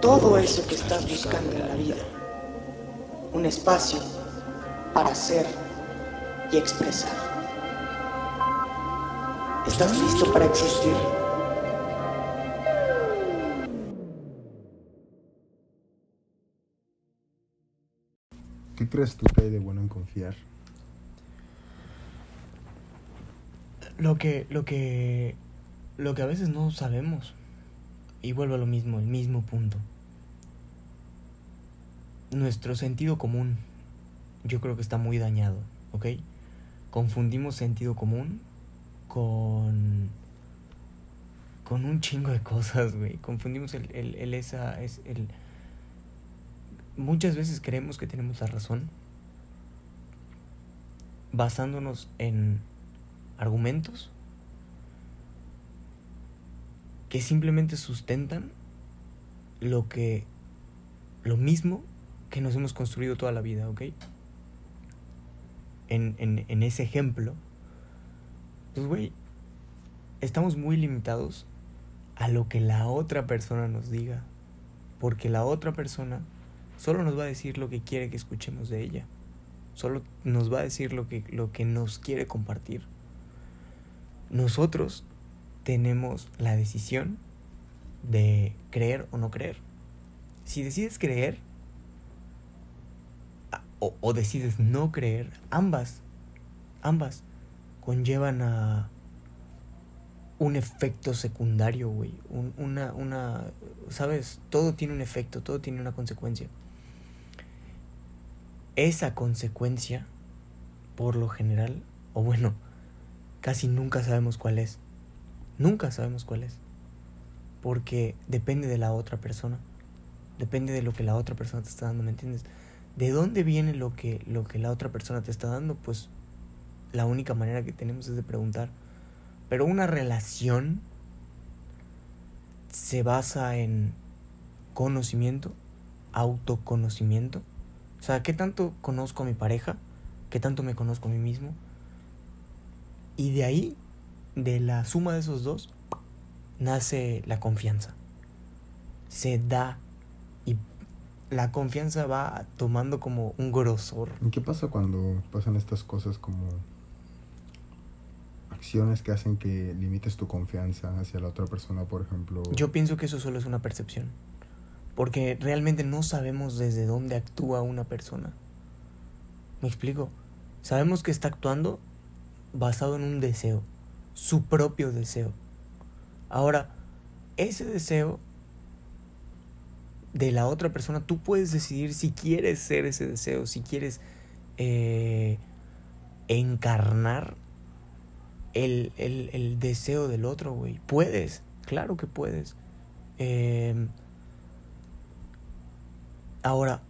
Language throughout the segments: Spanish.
todo eso que estás buscando en la vida. Un espacio para ser y expresar. ¿Estás listo para existir? ¿Qué crees tú que hay de bueno en confiar? Lo que, lo que, lo que a veces no sabemos. Y vuelvo a lo mismo, el mismo punto. Nuestro sentido común, yo creo que está muy dañado, ¿ok? Confundimos sentido común con, con un chingo de cosas, güey. Confundimos el, el, el esa, es el... Muchas veces creemos que tenemos la razón basándonos en argumentos que simplemente sustentan lo que lo mismo que nos hemos construido toda la vida, ¿ok? En, en, en ese ejemplo, pues güey, estamos muy limitados a lo que la otra persona nos diga, porque la otra persona solo nos va a decir lo que quiere que escuchemos de ella, solo nos va a decir lo que, lo que nos quiere compartir nosotros tenemos la decisión de creer o no creer. Si decides creer o, decides no creer, ambas, ambas conllevan a un efecto secundario, güey. Un, una, una, ¿sabes? Todo tiene un efecto, todo tiene una consecuencia. Esa consecuencia, por lo general, o bueno, casi nunca sabemos cuál es. Nunca sabemos cuál es. Porque depende de la otra persona. Depende de lo que la otra persona te está dando, ¿me entiendes? ¿De dónde viene lo que, lo que la otra persona te está dando? Pues la única manera que tenemos es de preguntar. Pero una relación se basa en conocimiento, autoconocimiento. O sea, ¿qué tanto conozco a mi pareja? ¿Qué tanto me conozco a mí mismo? Y de ahí, de la suma de esos dos, nace la confianza. Se da la confianza va tomando como un grosor. ¿Y qué pasa cuando pasan estas cosas como acciones que hacen que limites tu confianza hacia la otra persona, por ejemplo? Yo pienso que eso solo es una percepción. Porque realmente no sabemos desde dónde actúa una persona. ¿Me explico? Sabemos que está actuando basado en un deseo, su propio deseo. Ahora, ese deseo de la otra persona, tú puedes decidir si quieres ser ese deseo, si quieres eh, encarnar el, el, el, deseo del otro, güey. Puedes, claro que puedes. Eh, ahora,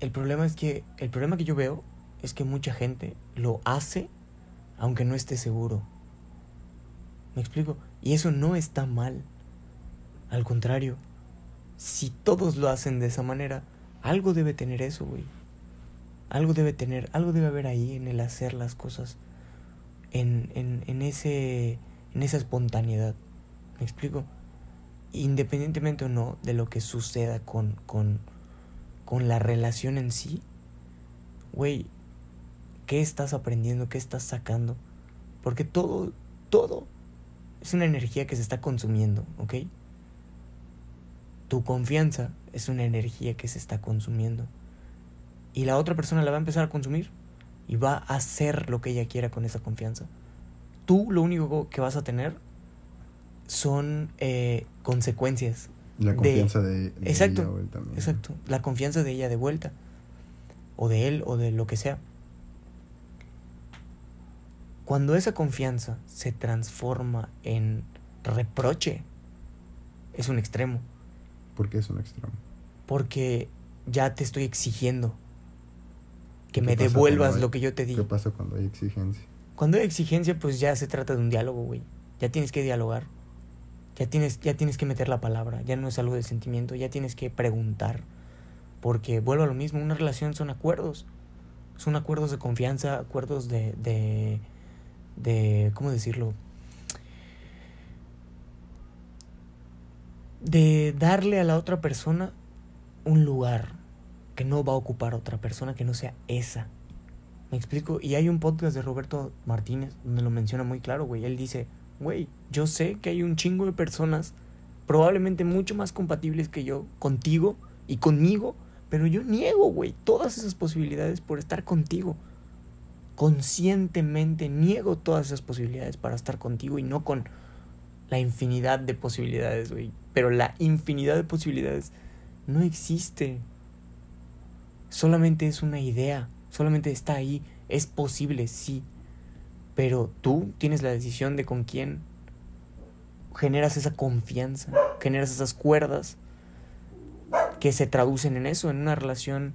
el problema es que, el problema que yo veo es que mucha gente lo hace aunque no esté seguro. ¿Me explico? Y eso no está mal. Al contrario, si todos lo hacen de esa manera, algo debe tener eso, güey. Algo debe tener, algo debe haber ahí en el hacer las cosas, en, en, en, ese, en esa espontaneidad. ¿Me explico? Independientemente o no de lo que suceda con, con, con la relación en sí, güey, ¿Qué estás aprendiendo? ¿Qué estás sacando? Porque todo, todo es una energía que se está consumiendo, ¿ok? Tu confianza es una energía que se está consumiendo. Y la otra persona la va a empezar a consumir y va a hacer lo que ella quiera con esa confianza. Tú lo único que vas a tener son eh, consecuencias. La confianza de, de, exacto, ella también. Exacto, la confianza de ella de vuelta. O de él o de lo que sea. Cuando esa confianza se transforma en reproche, es un extremo. ¿Por qué es un extremo? Porque ya te estoy exigiendo que ¿Qué me devuelvas hay- lo que yo te ¿Qué digo. pasa cuando hay exigencia? Cuando hay exigencia, pues ya se trata de un diálogo, güey. Ya tienes que dialogar. Ya tienes, ya tienes que meter la palabra. Ya no es algo de sentimiento. Ya tienes que preguntar. Porque vuelvo a lo mismo. Una relación son acuerdos. Son acuerdos de confianza, acuerdos de. de. de ¿Cómo decirlo? De darle a la otra persona un lugar que no va a ocupar otra persona que no sea esa. ¿Me explico? Y hay un podcast de Roberto Martínez donde lo menciona muy claro, güey. Él dice, güey, yo sé que hay un chingo de personas probablemente mucho más compatibles que yo contigo y conmigo, pero yo niego, güey, todas esas posibilidades por estar contigo. Conscientemente niego todas esas posibilidades para estar contigo y no con la infinidad de posibilidades, güey. Pero la infinidad de posibilidades no existe. Solamente es una idea, solamente está ahí, es posible, sí. Pero tú tienes la decisión de con quién generas esa confianza, generas esas cuerdas que se traducen en eso, en una relación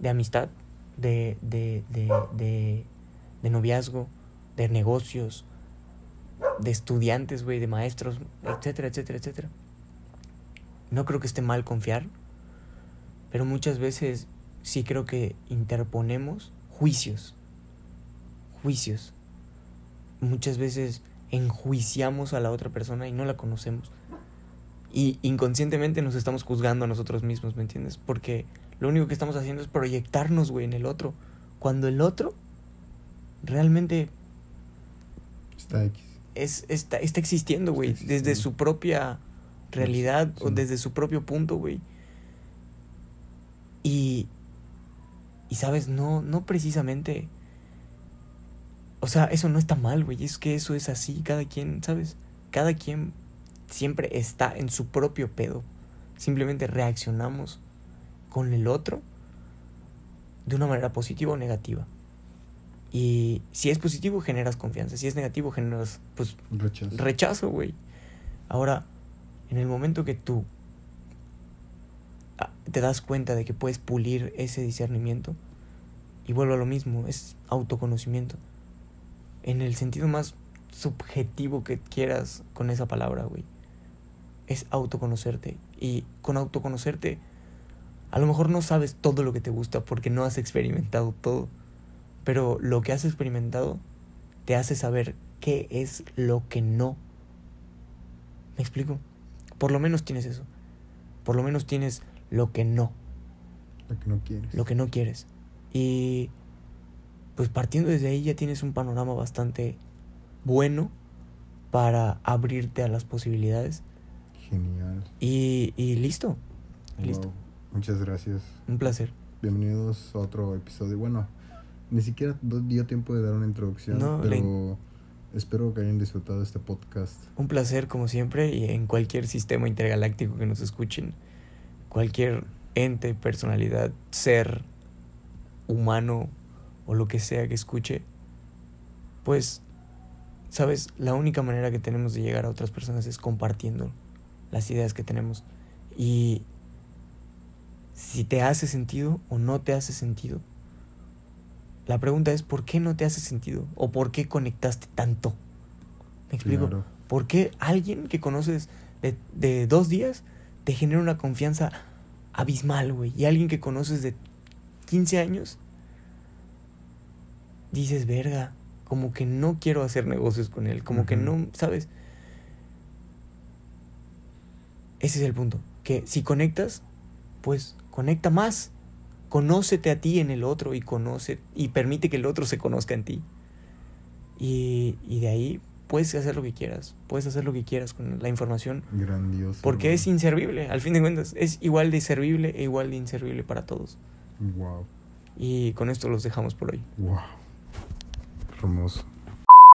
de amistad, de, de, de, de, de noviazgo, de negocios, de estudiantes, güey, de maestros, etcétera, etcétera, etcétera. No creo que esté mal confiar, pero muchas veces sí creo que interponemos juicios. Juicios. Muchas veces enjuiciamos a la otra persona y no la conocemos. Y inconscientemente nos estamos juzgando a nosotros mismos, ¿me entiendes? Porque lo único que estamos haciendo es proyectarnos, güey, en el otro. Cuando el otro realmente Está X. es, está, está existiendo, güey, desde su propia realidad o desde su propio punto, güey. Y, y sabes, no, no precisamente, o sea, eso no está mal, güey, es que eso es así, cada quien, ¿sabes? Cada quien siempre está en su propio pedo. Simplemente reaccionamos con el otro de una manera positiva o negativa. Y si es positivo, generas confianza. Si es negativo, generas, pues, Rechazo. rechazo, güey. Ahora, en el momento que tú ah, te das cuenta de que puedes pulir ese discernimiento, y vuelvo a lo mismo, es autoconocimiento. En el sentido más subjetivo que quieras con esa palabra, güey. Es autoconocerte. Y con autoconocerte, a lo mejor no sabes todo lo que te gusta porque no has experimentado todo. Pero lo que has experimentado te hace saber qué es lo que no. ¿Me explico? Por lo menos tienes eso. Por lo menos tienes lo que no, Lo que no quieres. lo que no quieres. Y pues partiendo desde ahí ya tienes un panorama bastante bueno para abrirte a las posibilidades. Genial. Y, y listo. Listo. Muchas gracias. Un placer. Bienvenidos a otro episodio. Bueno, ni siquiera dio tiempo de dar una introducción, No, pero espero que hayan disfrutado este podcast. Un placer como siempre y en cualquier sistema intergaláctico que nos escuchen, cualquier ente, personalidad, ser humano o lo que sea que escuche, pues, sabes, la única manera que tenemos de llegar a otras personas es compartiendo las ideas que tenemos. Y si te hace sentido o no te hace sentido, la pregunta es ¿por qué no te hace sentido? ¿O por qué conectaste tanto? ¿Me explico? Claro. ¿Por qué alguien que conoces de, de dos días te genera una confianza abismal, güey? Y alguien que conoces de 15 años, dices, verga, como que no quiero hacer negocios con él, como que no, ¿sabes? Ese es el punto, que si conectas, pues conecta más. Conócete a ti en el otro y conoce y permite que el otro se conozca en ti. Y, y de ahí puedes hacer lo que quieras, puedes hacer lo que quieras con la información, Grandioso. porque es inservible, al fin de cuentas, es igual de servible e igual de inservible para todos. Wow. Y con esto los dejamos por hoy. Wow. Hermoso.